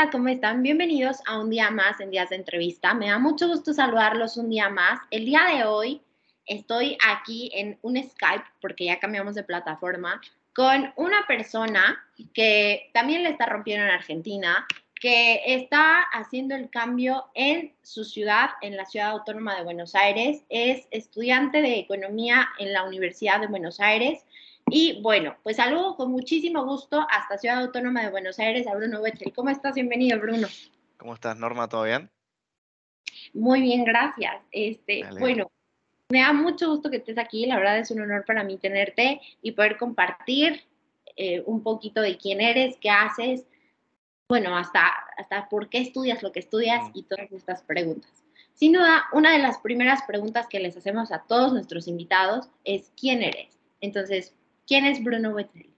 Hola, ¿cómo están? Bienvenidos a un día más en Días de Entrevista. Me da mucho gusto saludarlos un día más. El día de hoy estoy aquí en un Skype, porque ya cambiamos de plataforma, con una persona que también le está rompiendo en Argentina, que está haciendo el cambio en su ciudad, en la ciudad autónoma de Buenos Aires. Es estudiante de economía en la Universidad de Buenos Aires y bueno, pues saludo con muchísimo gusto hasta Ciudad Autónoma de Buenos Aires a Bruno Wetzel. ¿Cómo estás? Bienvenido, Bruno. ¿Cómo estás, Norma? ¿Todo bien? Muy bien, gracias. Este, bueno, me da mucho gusto que estés aquí. La verdad es un honor para mí tenerte y poder compartir eh, un poquito de quién eres, qué haces, bueno, hasta, hasta por qué estudias lo que estudias mm. y todas estas preguntas. Sin duda, una de las primeras preguntas que les hacemos a todos nuestros invitados es ¿quién eres? Entonces, ¿Quién es Bruno Wetzel?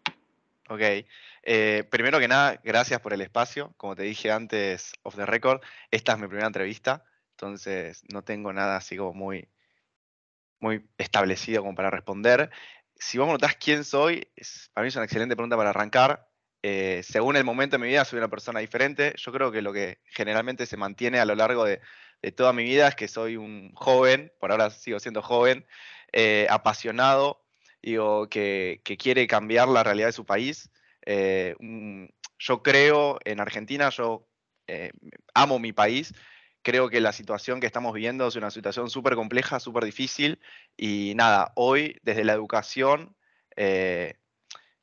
Ok, eh, primero que nada, gracias por el espacio. Como te dije antes, off the record, esta es mi primera entrevista, entonces no tengo nada así como muy, muy establecido como para responder. Si vos me notás quién soy, para mí es una excelente pregunta para arrancar. Eh, según el momento de mi vida, soy una persona diferente. Yo creo que lo que generalmente se mantiene a lo largo de, toda mi vida es que soy un joven, por ahora sigo siendo joven, eh, apasionado digo, que, quiere cambiar la realidad de su país. Eh, yo creo en Argentina, yo eh, amo mi país, creo que la situación que estamos viviendo es una situación súper compleja, súper difícil y nada, hoy desde la educación eh,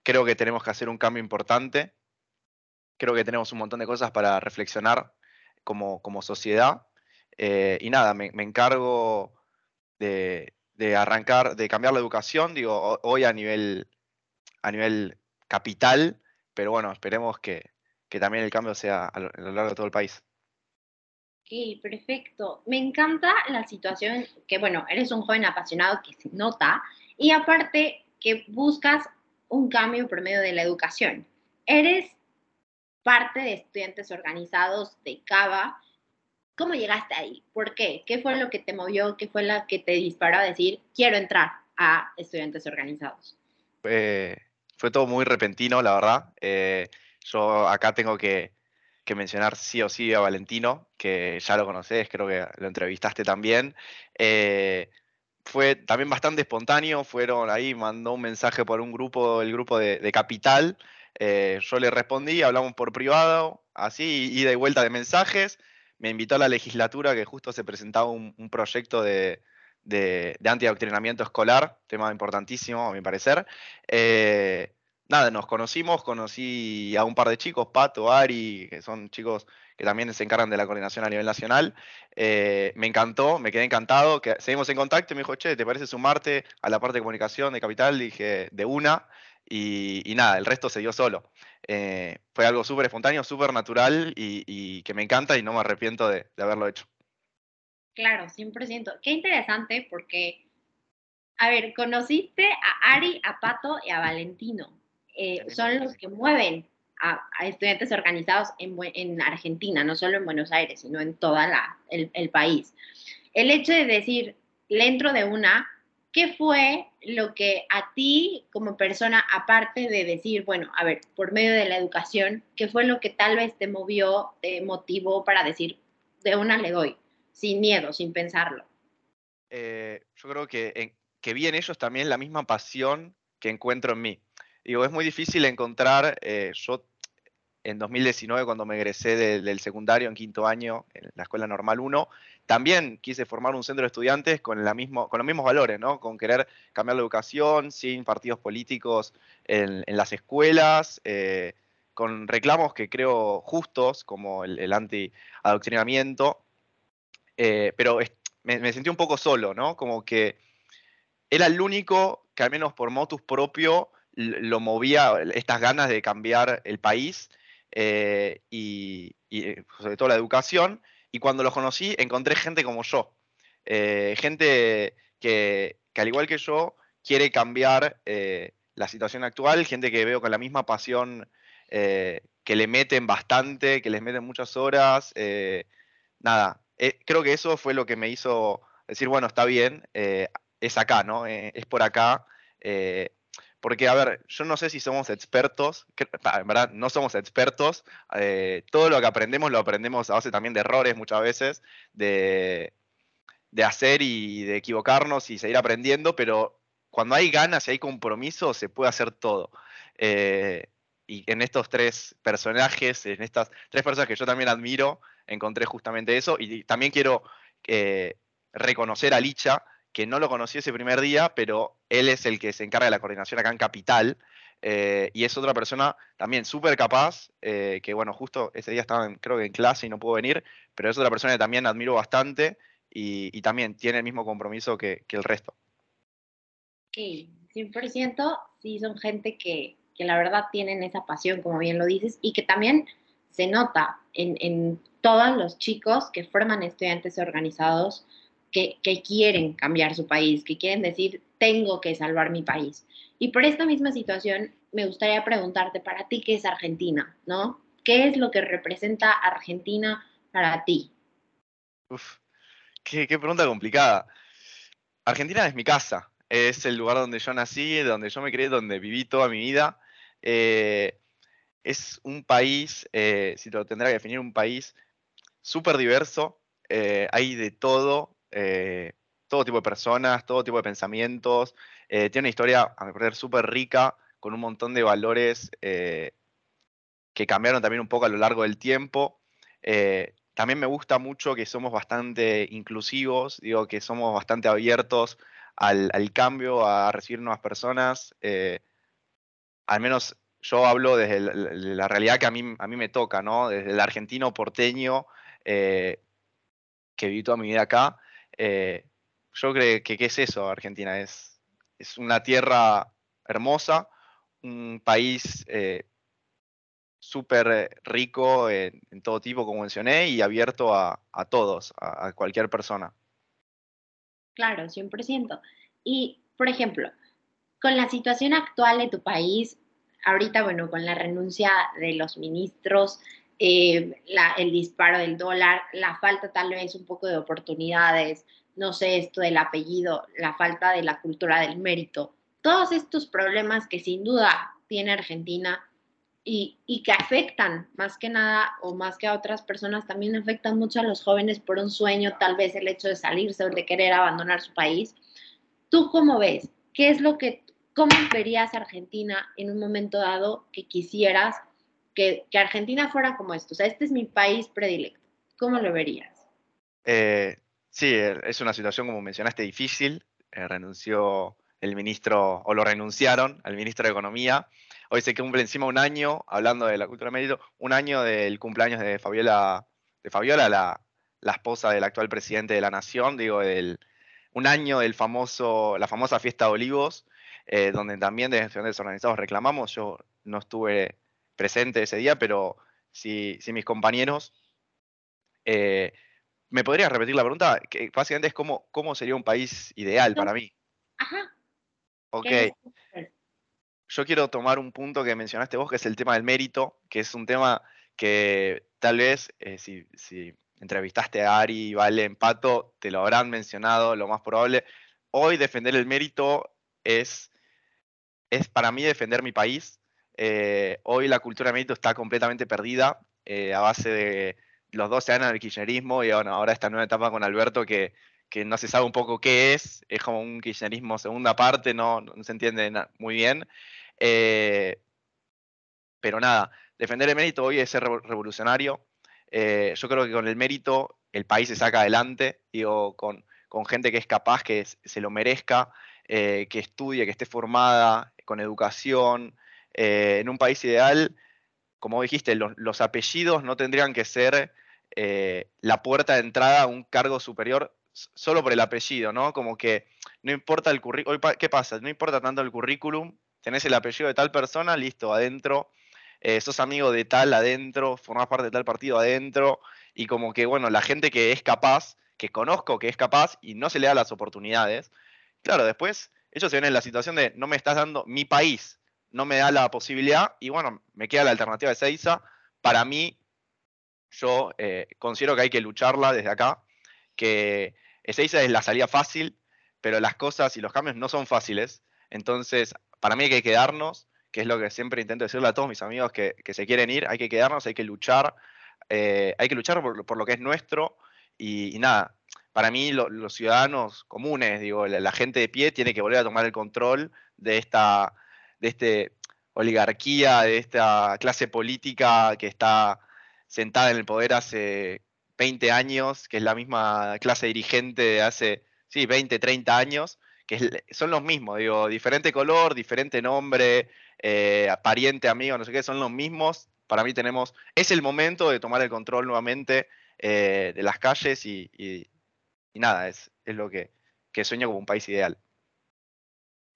creo que tenemos que hacer un cambio importante, creo que tenemos un montón de cosas para reflexionar como, como sociedad y nada, me encargo de, de arrancar, de cambiar la educación, digo, hoy a nivel, a nivel capital, pero bueno, esperemos que, también el cambio sea a lo, largo de todo el país. Ok, perfecto. Me encanta la situación que, bueno, eres un joven apasionado que se nota y aparte que buscas un cambio por medio de la educación. Eres parte de estudiantes organizados de CABA ¿Cómo llegaste ahí? ¿Por qué? ¿Qué fue lo que te movió? ¿Qué fue la que te disparó a decir, quiero entrar a estudiantes organizados? fue todo muy repentino, la verdad. Eh, yo acá tengo que, mencionar sí o sí a Valentino, que ya lo conoces, creo que lo entrevistaste también. Eh, fue también bastante espontáneo, fueron ahí, mandó un mensaje por un grupo, el grupo de, Capital. Eh, yo le respondí, hablamos por privado, así, ida y vuelta de mensajes me invitó a la legislatura que justo se presentaba un, proyecto de, de, antiadoctrinamiento escolar, tema importantísimo a mi parecer. Eh, nada, nos conocimos, conocí a un par de chicos, Pato, Ari, que son chicos que también se encargan de la coordinación a nivel nacional. Eh, me encantó, me quedé encantado, que seguimos en contacto y me dijo, che, ¿te parece sumarte a la parte de comunicación de Capital? dije, de una. Y, nada, el resto se dio solo. Eh, fue algo súper espontáneo, súper natural y, que me encanta y no me arrepiento de, haberlo hecho. Claro, 100%. Qué interesante porque, a ver, conociste a Ari, a Pato y a Valentino. Eh, son los que mueven a, estudiantes organizados en, Argentina, no solo en Buenos Aires, sino en todo el, el país. El hecho de decir, le entro de una, ¿qué fue lo que a ti como persona, aparte de decir, bueno, a ver, por medio de la educación, qué fue lo que tal vez te movió, te motivó para decir, de una le doy, sin miedo, sin pensarlo? Eh, yo creo que, que vi en ellos también la misma pasión que encuentro en mí. Digo, es muy difícil encontrar, eh, yo en 2019 cuando me egresé del secundario en quinto año, en la Escuela Normal 1, también quise formar un centro de estudiantes con, los mismos valores, ¿no? con querer cambiar la educación, sin partidos políticos en, las escuelas, eh, con reclamos que creo justos, como el, anti-adoctrinamiento, eh, pero me, sentí un poco solo, ¿no? como que era el único que al menos por motus propio lo movía estas ganas de cambiar el país eh, y, eh, sobre todo la educación. Y cuando los conocí, encontré gente como yo. Eh, gente que, al igual que yo, quiere cambiar la situación actual, gente que veo con la misma pasión que le meten bastante, que les meten muchas horas. nada, creo que eso fue lo que me hizo decir, bueno, está bien, es acá, ¿no? es por acá. Porque, a ver, yo no sé si somos expertos, en verdad no somos expertos, eh, todo lo que aprendemos lo aprendemos a base también de errores muchas veces, de, hacer y de equivocarnos y seguir aprendiendo, pero cuando hay ganas y hay compromiso se puede hacer todo. Eh, y en estos tres personajes, en estas tres personas que yo también admiro, encontré justamente eso. Y también quiero eh, reconocer a Licha, que no lo conocí ese primer día, pero él es el que se encarga de la coordinación acá en Capital. Eh, y es otra persona también súper capaz, eh, que bueno, justo ese día estaba creo que en clase y no pudo venir, pero es otra persona que también admiro bastante y, también tiene el mismo compromiso que, el resto. Sí, 100% sí son gente que, la verdad tienen esa pasión, como bien lo dices, y que también se nota en, en todos los chicos que forman estudiantes organizados que, quieren cambiar su país, que quieren decir, tengo que salvar mi país. Y por esta misma situación, me gustaría preguntarte para ti qué es Argentina, ¿no? ¿Qué es lo que representa Argentina para ti? Uf, qué, pregunta complicada. Argentina es mi casa, es el lugar donde yo nací, donde yo me crié, donde viví toda mi vida. Eh, es un país, eh, si lo tendrá que definir, un país súper diverso, eh, hay de todo, eh, todo tipo de personas, todo tipo de pensamientos. Eh, tiene una historia, a mi parecer, súper rica, con un montón de valores eh, que cambiaron también un poco a lo largo del tiempo. también me gusta mucho que somos bastante inclusivos, digo que somos bastante abiertos al, cambio, a recibir nuevas personas. al menos yo hablo desde la, realidad que a mí, a mí me toca, ¿no? Desde el argentino porteño, que viví toda mi vida acá. Eh, yo creo que ¿qué es eso Argentina? Es, es una tierra hermosa, un país eh, súper rico en, todo tipo, como mencioné, y abierto a, todos, a, cualquier persona. Claro, 100%. Y, por ejemplo, con la situación actual de tu país, ahorita, bueno, con la renuncia de los ministros, eh, el disparo del dólar, la falta tal vez un poco de oportunidades, no sé, esto del apellido, la falta de la cultura del mérito, todos estos problemas que sin duda tiene Argentina y, que afectan más que nada o más que a otras personas, también afectan mucho a los jóvenes por un sueño, tal vez el hecho de salirse o de querer abandonar su país. ¿Tú cómo ves? ¿Qué es lo que, cómo verías Argentina en un momento dado que quisieras que, Argentina fuera como esto. O sea, este es mi país predilecto. ¿Cómo lo verías? Eh, sí, eh, es una situación, como mencionaste, difícil. Eh, renunció el ministro, o lo renunciaron al ministro de Economía. Hoy se cumple encima un año, hablando de la cultura mérito, un año del cumpleaños de Fabiola, de Fabiola, la, esposa del actual presidente de la nación, digo, un año del famoso, la famosa fiesta de olivos, donde también de estudiantes organizados reclamamos. Yo no estuve presente ese día, pero si, mis compañeros... Eh, ¿Me podrías repetir la pregunta? Que básicamente es cómo, cómo sería un país ideal para mí. Ajá. Ok. Yo quiero tomar un punto que mencionaste vos, que es el tema del mérito, que es un tema que tal vez eh, si, si, entrevistaste a Ari, Vale, Pato, te lo habrán mencionado, lo más probable. Hoy defender el mérito es, es para mí defender mi país, eh, hoy la cultura de mérito está completamente perdida eh, a base de los 12 años del kirchnerismo y ahora esta nueva etapa con Alberto que, no se sabe un poco qué es, es como un kirchnerismo segunda parte, no, se entiende muy bien. Eh, pero nada, defender el mérito hoy es ser revolucionario. yo creo que con el mérito el país se saca adelante, digo, con, gente que es capaz, que se lo merezca, que estudie, que esté formada, con educación, eh, en un país ideal, como dijiste, los, apellidos no tendrían que ser eh, la puerta de entrada a un cargo superior solo por el apellido, ¿no? Como que no importa el currículum, ¿qué pasa? No importa tanto el currículum, tenés el apellido de tal persona, listo, adentro, eh, sos amigo de tal adentro, formás parte de tal partido adentro, y como que, bueno, la gente que es capaz, que conozco que es capaz y no se le da las oportunidades, claro, después ellos se ven en la situación de no me estás dando mi país, no me da la posibilidad y bueno, me queda la alternativa de Seiza. Para mí, yo eh, considero que hay que lucharla desde acá, que Seiza es la salida fácil, pero las cosas y los cambios no son fáciles. Entonces, para mí hay que quedarnos, que es lo que siempre intento decirle a todos mis amigos que, se quieren ir, hay que quedarnos, hay que luchar, eh, hay que luchar por, lo que es nuestro y, nada, para mí los ciudadanos comunes, digo, la, gente de pie tiene que volver a tomar el control de esta, de este oligarquía, de esta clase política que está sentada en el poder hace 20 años, que es la misma clase dirigente de hace, sí, 20, 30 años, que son los mismos, digo, diferente color, diferente nombre, eh, pariente, amigo, no sé qué, son los mismos. Para mí tenemos, es el momento de tomar el control nuevamente eh, de las calles y, nada, es, es lo que, que sueño como un país ideal.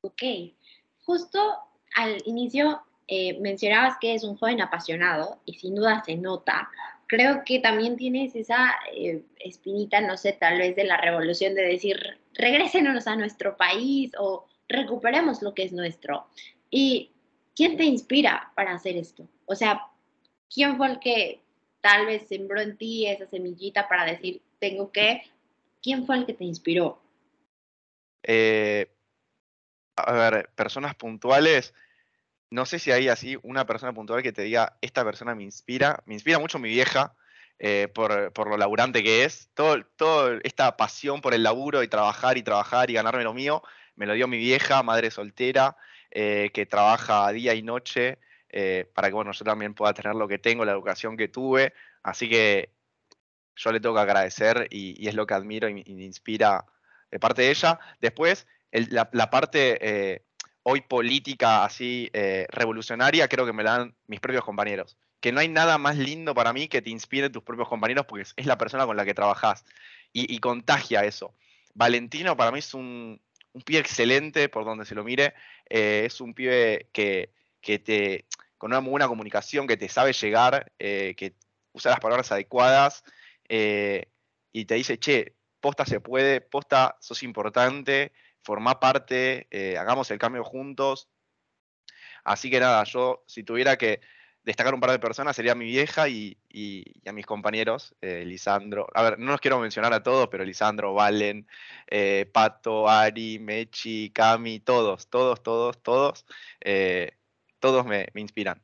Ok, justo al inicio eh, mencionabas que es un joven apasionado y sin duda se nota. Creo que también tienes esa eh, espinita, no sé, tal vez de la revolución de decir, regrésenos a nuestro país o recuperemos lo que es nuestro. ¿Y quién te inspira para hacer esto? O sea, ¿quién fue el que tal vez sembró en ti esa semillita para decir, tengo que? ¿Quién fue el que te inspiró? Eh, a ver, personas puntuales no sé si hay así una persona puntual que te diga, esta persona me inspira. Me inspira mucho mi vieja, eh, por, lo laburante que es. Todo, todo esta pasión por el laburo y trabajar y trabajar y ganarme lo mío, me lo dio mi vieja, madre soltera, eh, que trabaja día y noche eh, para que bueno, yo también pueda tener lo que tengo, la educación que tuve. Así que yo le tengo que agradecer y, es lo que admiro y, me inspira de parte de ella. Después, la, parte hoy política así eh, revolucionaria, creo que me la dan mis propios compañeros. Que no hay nada más lindo para mí que te inspire tus propios compañeros porque es la persona con la que trabajas y, contagia eso. Valentino para mí es un, un pibe excelente por donde se lo mire. Eh, es un pibe que, te, con una buena comunicación, que te sabe llegar, eh, que usa las palabras adecuadas y te dice, che, posta se puede, posta sos importante, formá parte, eh, hagamos el cambio juntos. Así que nada, yo si tuviera que destacar un par de personas sería mi vieja y, a mis compañeros, eh, Lisandro. A ver, no los quiero mencionar a todos, pero Lisandro, Valen, eh, Pato, Ari, Mechi, Cami, todos, todos, todos, todos, todos me, me inspiran.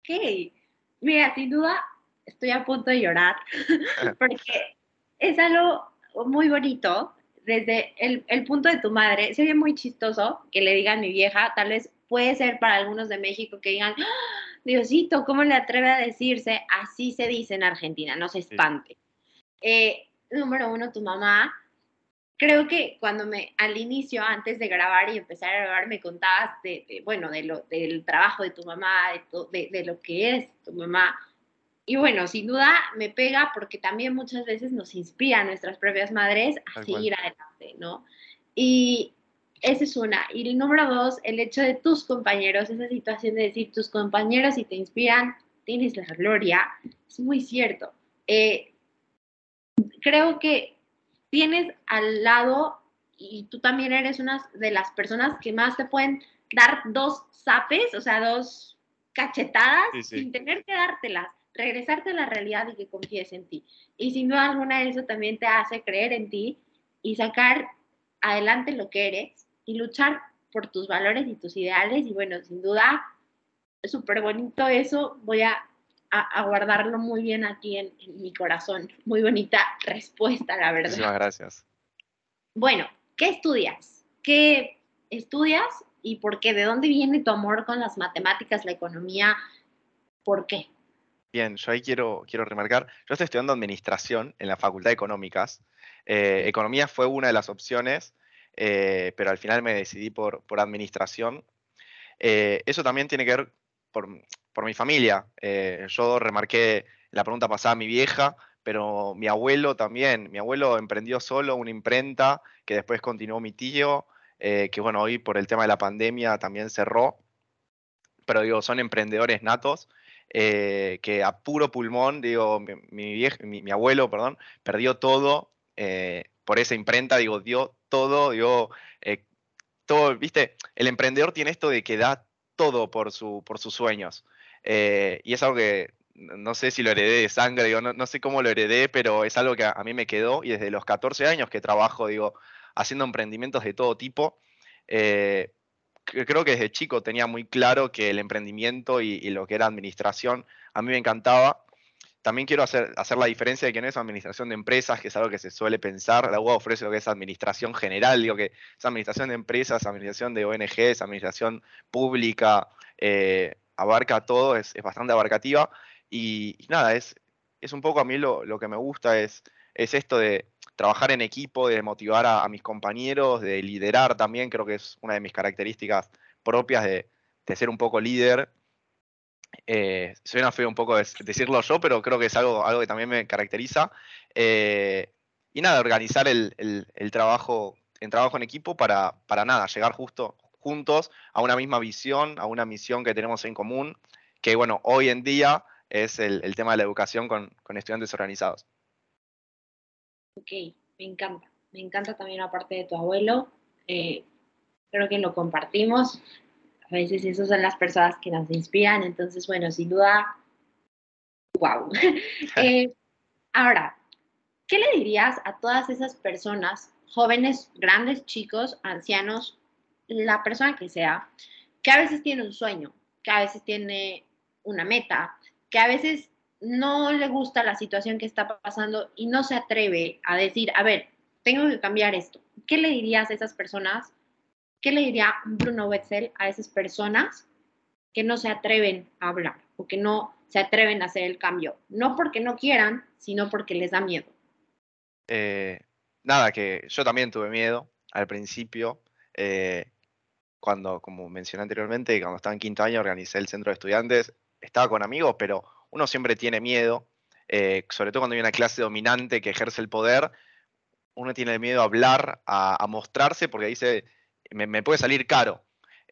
Ok, mira, sin duda estoy a punto de llorar porque es algo muy bonito desde el, punto de tu madre, sería muy chistoso que le digan mi vieja, tal vez puede ser para algunos de México que digan, ¡Ah! Diosito, ¿cómo le atreve a decirse? Así se dice en Argentina, no se espante. Eh, número uno, tu mamá. Creo que cuando me, al inicio, antes de grabar y empezar a grabar, me contabas de, bueno, de lo, del trabajo de tu mamá, de, de lo que es tu mamá y bueno, sin duda me pega porque también muchas veces nos inspira a nuestras propias madres a seguir adelante, ¿no? Y esa es una. Y el número dos, el hecho de tus compañeros, esa situación de decir tus compañeros si te inspiran, tienes la gloria, es muy cierto. Eh, creo que tienes al lado, y tú también eres una de las personas que más te pueden dar dos zapes, o sea, dos cachetadas sin tener que dártelas regresarte a la realidad y que confíes en ti. Y sin duda alguna eso también te hace creer en ti y sacar adelante lo que eres y luchar por tus valores y tus ideales. Y bueno, sin duda, es súper bonito eso. Voy a, guardarlo muy bien aquí en, mi corazón. Muy bonita respuesta, la verdad. Muchísimas gracias. Bueno, ¿qué estudias? ¿Qué estudias y por qué? ¿De dónde viene tu amor con las matemáticas, la economía? ¿Por qué? Bien, yo ahí quiero, quiero remarcar, yo estoy estudiando administración en la Facultad de Económicas. Eh, economía fue una de las opciones, eh, pero al final me decidí por, por administración. Eh, eso también tiene que ver por, mi familia. yo remarqué la pregunta pasada a mi vieja, pero mi abuelo también. Mi abuelo emprendió solo una imprenta que después continuó mi tío, que bueno, hoy por el tema de la pandemia también cerró. Pero digo, son emprendedores natos. Eh, que a puro pulmón, digo, mi, abuelo, perdón, perdió todo eh, por esa imprenta, digo, dio todo, dio eh, todo, viste, el emprendedor tiene esto de que da todo por, su, por sus sueños. y es algo que no sé si lo heredé de sangre, digo, no, sé cómo lo heredé, pero es algo que a, mí me quedó y desde los 14 años que trabajo, digo, haciendo emprendimientos de todo tipo, creo que desde chico tenía muy claro que el emprendimiento y, lo que era administración a mí me encantaba. También quiero hacer, hacer la diferencia de que no es administración de empresas, que es algo que se suele pensar. La UA ofrece lo que es administración general, digo que es administración de empresas, administración de ONGs, administración pública, eh, abarca todo, es, bastante abarcativa. Y, nada, es, es un poco a mí lo, lo que me gusta, es, es esto de trabajar en equipo, de motivar a, mis compañeros, de liderar también, creo que es una de mis características propias de, ser un poco líder. Eh, suena feo un poco decirlo yo, pero creo que es algo, algo que también me caracteriza. Eh, y nada, organizar el, trabajo, en trabajo en equipo para, para nada, llegar justo juntos a una misma visión, a una misión que tenemos en común, que bueno, hoy en día es el, tema de la educación con estudiantes organizados. Ok, me encanta. Me encanta también la parte de tu abuelo. Eh, creo que lo compartimos. A veces esas son las personas que nos inspiran. Entonces, bueno, sin duda, wow. Eh, ahora, ¿qué le dirías a todas esas personas, jóvenes, grandes, chicos, ancianos, la persona que sea, que a veces tiene un sueño, que a veces tiene una meta, que a veces no le gusta la situación que está pasando y no se atreve a decir, a ver, tengo que cambiar esto. ¿Qué le dirías a esas personas? ¿Qué le diría Bruno Wetzel a esas personas que no se atreven a hablar o que no se atreven a hacer el cambio? No porque no quieran, sino porque les da miedo. Eh, nada, que yo también tuve miedo al principio. Eh, cuando, como mencioné anteriormente, cuando estaba en quinto año organicé el centro de estudiantes, estaba con amigos, pero uno siempre tiene miedo, eh, sobre todo cuando hay una clase dominante que ejerce el poder, uno tiene miedo a hablar, a, mostrarse, porque dice, me, me puede salir caro.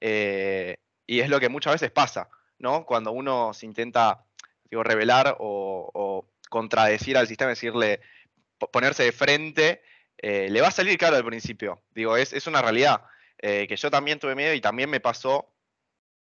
Eh, y es lo que muchas veces pasa, ¿no? Cuando uno se intenta, digo, revelar o, contradecir al sistema, decirle, ponerse de frente, eh, le va a salir caro al principio. Digo, es, es una realidad. que yo también tuve miedo y también me pasó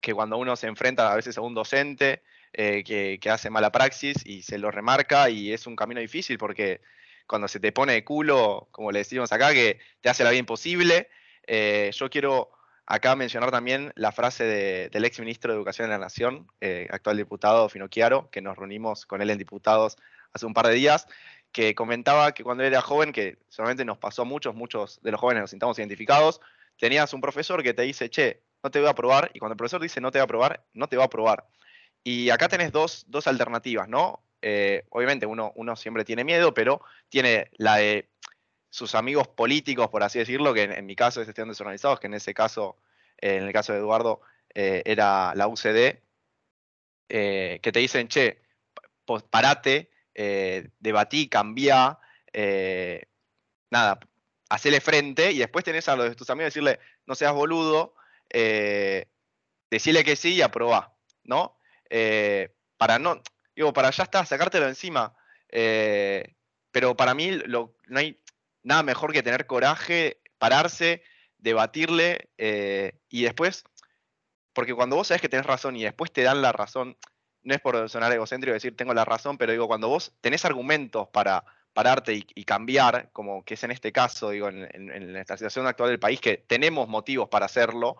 que cuando uno se enfrenta a veces a un docente eh, que, hace mala praxis y se lo remarca y es un camino difícil porque cuando se te pone de culo, como le decimos acá, que te hace la vida imposible, eh, yo quiero acá mencionar también la frase del ex ministro de Educación de la Nación, eh, actual diputado Finocchiaro, que nos reunimos con él en diputados hace un par de días, que comentaba que cuando era joven, que solamente nos pasó a muchos, muchos de los jóvenes nos sintamos identificados, tenías un profesor que te dice, che, no te voy a aprobar, y cuando el profesor dice no te va a aprobar, no te va a aprobar. Y acá tenés dos, alternativas, ¿no? Eh, obviamente uno, uno siempre tiene miedo, pero tiene la de sus amigos políticos, por así decirlo, que en, mi caso es estudiantes organizados, que en ese caso, eh, en el caso de Eduardo, eh, era la UCD, que te dicen, che, parate, debatí, cambia, nada, hacele frente, y después tenés a los de tus amigos decirle, no seas boludo, decirle que sí y aprobá, ¿no? Eh, para no, digo, para ya está, sacártelo encima. Eh, pero para mí no hay nada mejor que tener coraje, pararse, debatirle eh, y después, porque cuando vos sabés que tenés razón y después te dan la razón, no es por sonar egocéntrico decir tengo la razón, pero digo, cuando vos tenés argumentos para pararte y, cambiar, como que es en este caso, digo, en, en, esta situación actual del país, que tenemos motivos para hacerlo,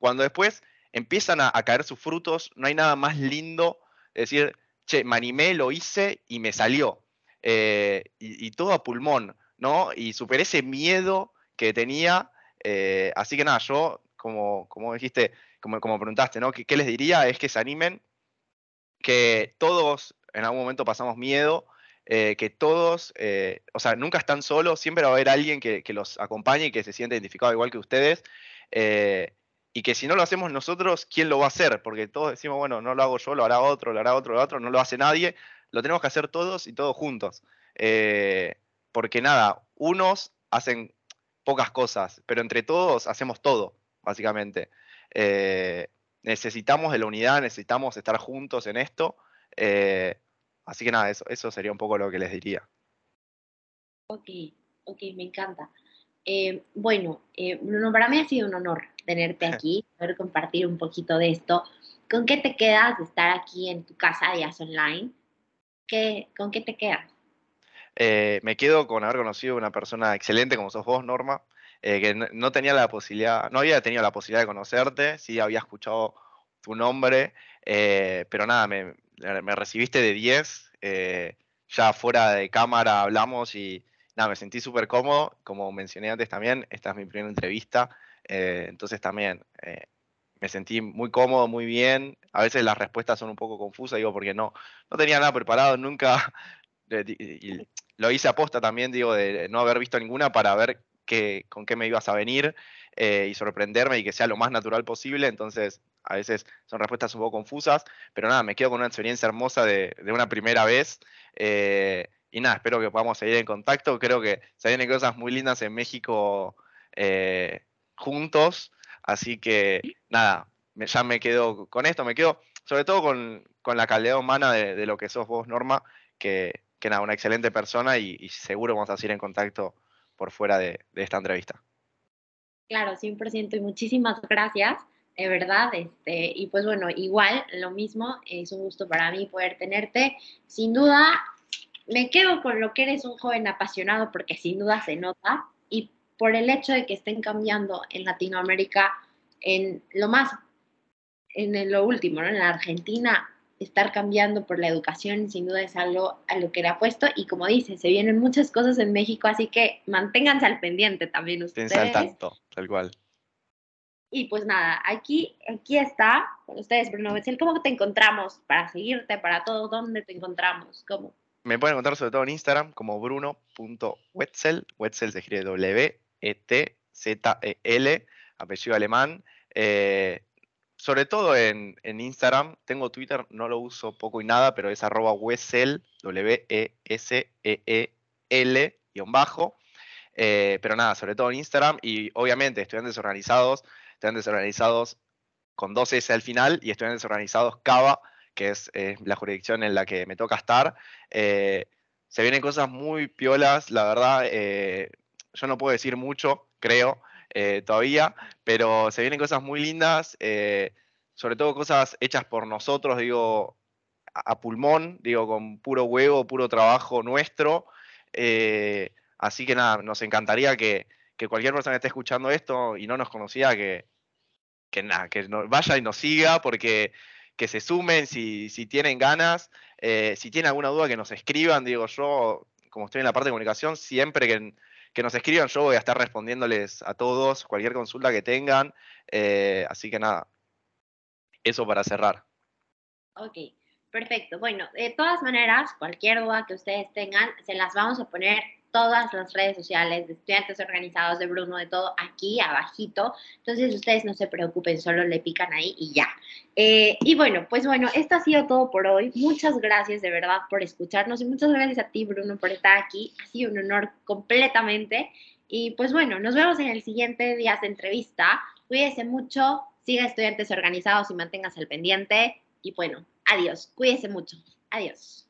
cuando después empiezan a, caer sus frutos, no hay nada más lindo decir, che, me animé, lo hice y me salió. Eh, y, todo a pulmón, ¿no? Y superé ese miedo que tenía. Eh, así que nada, yo, como, como dijiste, como, como preguntaste, ¿no? ¿Qué, les diría? Es que se animen, que todos en algún momento pasamos miedo, eh, que todos, o sea, nunca están solos, siempre va a haber alguien que, que, los acompañe y que se siente identificado igual que ustedes y que si no lo hacemos nosotros, ¿quién lo va a hacer? Porque todos decimos, bueno, no lo hago yo, lo hará otro, lo hará otro, lo hará otro, no lo hace nadie, lo tenemos que hacer todos y todos juntos. Eh, porque nada, unos hacen pocas cosas, pero entre todos hacemos todo, básicamente. Eh, necesitamos de la unidad, necesitamos estar juntos en esto. Eh, así que nada, eso, eso sería un poco lo que les diría. Ok, ok, me encanta. bueno, Bruno, para mí ha sido un honor tenerte aquí, poder compartir un poquito de esto. ¿Con qué te quedas de estar aquí en tu casa de As Online? ¿Qué, ¿Con qué te quedas? Eh, me quedo con haber conocido una persona excelente como sos vos, Norma. eh, que no, tenía la posibilidad, no había tenido la posibilidad de conocerte, sí había escuchado tu nombre, eh, pero nada, me, recibiste de 10, eh, ya fuera de cámara hablamos y nada, me sentí súper cómodo, como mencioné antes también, esta es mi primera entrevista, entonces también me sentí muy cómodo, muy bien, a veces las respuestas son un poco confusas, digo, porque no, no tenía nada preparado, nunca, y lo hice aposta también, digo, de no haber visto ninguna para ver qué, con qué me ibas a venir eh, y sorprenderme y que sea lo más natural posible. Entonces, a veces son respuestas un poco confusas, pero nada, me quedo con una experiencia hermosa de, una primera vez. Eh, y nada, espero que podamos seguir en contacto. Creo que se vienen cosas muy lindas en México eh, juntos. Así que nada, ya me quedo con esto, me quedo sobre todo con, la calidad humana de, lo que sos vos, Norma, que, que nada, una excelente persona y, seguro vamos a seguir en contacto por fuera de, esta entrevista. Claro, 100% y muchísimas gracias, de verdad. Este, y pues bueno, igual, lo mismo, es un gusto para mí poder tenerte. Sin duda, me quedo con lo que eres un joven apasionado porque sin duda se nota por el hecho de que estén cambiando en Latinoamérica en lo más, en lo último, ¿no? En la Argentina estar cambiando por la educación sin duda es algo a lo que le apuesto y como dice, se vienen muchas cosas en México, así que manténganse al pendiente también ustedes. al tanto, tal cual. Y pues nada, aquí, aquí está con ustedes, Bruno Wetzel. ¿Cómo te encontramos para seguirte, para todo? ¿Dónde te encontramos? ¿Cómo? Me pueden encontrar sobre todo en Instagram como bruno.wetzel. Wetzel se escribe W-E-T-Z-E-L, apellido alemán. Eh, sobre todo en, Instagram, tengo Twitter, no lo uso poco y nada, pero es arroba Wesel, W-E-S-E-E-L, guion bajo. Eh, pero nada, sobre todo en Instagram y obviamente estudiantes organizados, estudiantes organizados con dos S al final y estudiantes organizados Cava, que es la jurisdicción en la que me toca estar. Eh, se vienen cosas muy piolas, la verdad, yo no puedo decir mucho, creo, eh, todavía, pero se vienen cosas muy lindas, eh, sobre todo cosas hechas por nosotros, digo, a, pulmón, digo, con puro huevo, puro trabajo nuestro. Eh, así que nada, nos encantaría que, cualquier persona que esté escuchando esto y no nos conocía, que, que nada, que vaya y nos siga, porque que se sumen si, si tienen ganas, si tienen alguna duda que nos escriban, digo yo, como estoy en la parte de comunicación, siempre que que nos escriban, yo voy a estar respondiéndoles a todos, cualquier consulta que tengan. Eh, así que nada, eso para cerrar. Ok, perfecto. Bueno, de todas maneras, cualquier duda que ustedes tengan, se las vamos a poner todas las redes sociales de estudiantes organizados de Bruno, de todo aquí abajito. Entonces ustedes no se preocupen, solo le pican ahí y ya. Eh, y bueno, pues bueno, esto ha sido todo por hoy. Muchas gracias de verdad por escucharnos y muchas gracias a ti, Bruno, por estar aquí. Ha sido un honor completamente. Y pues bueno, nos vemos en el siguiente día de entrevista. Cuídese mucho, siga estudiantes organizados y manténgase al pendiente. Y bueno, adiós, cuídese mucho. Adiós.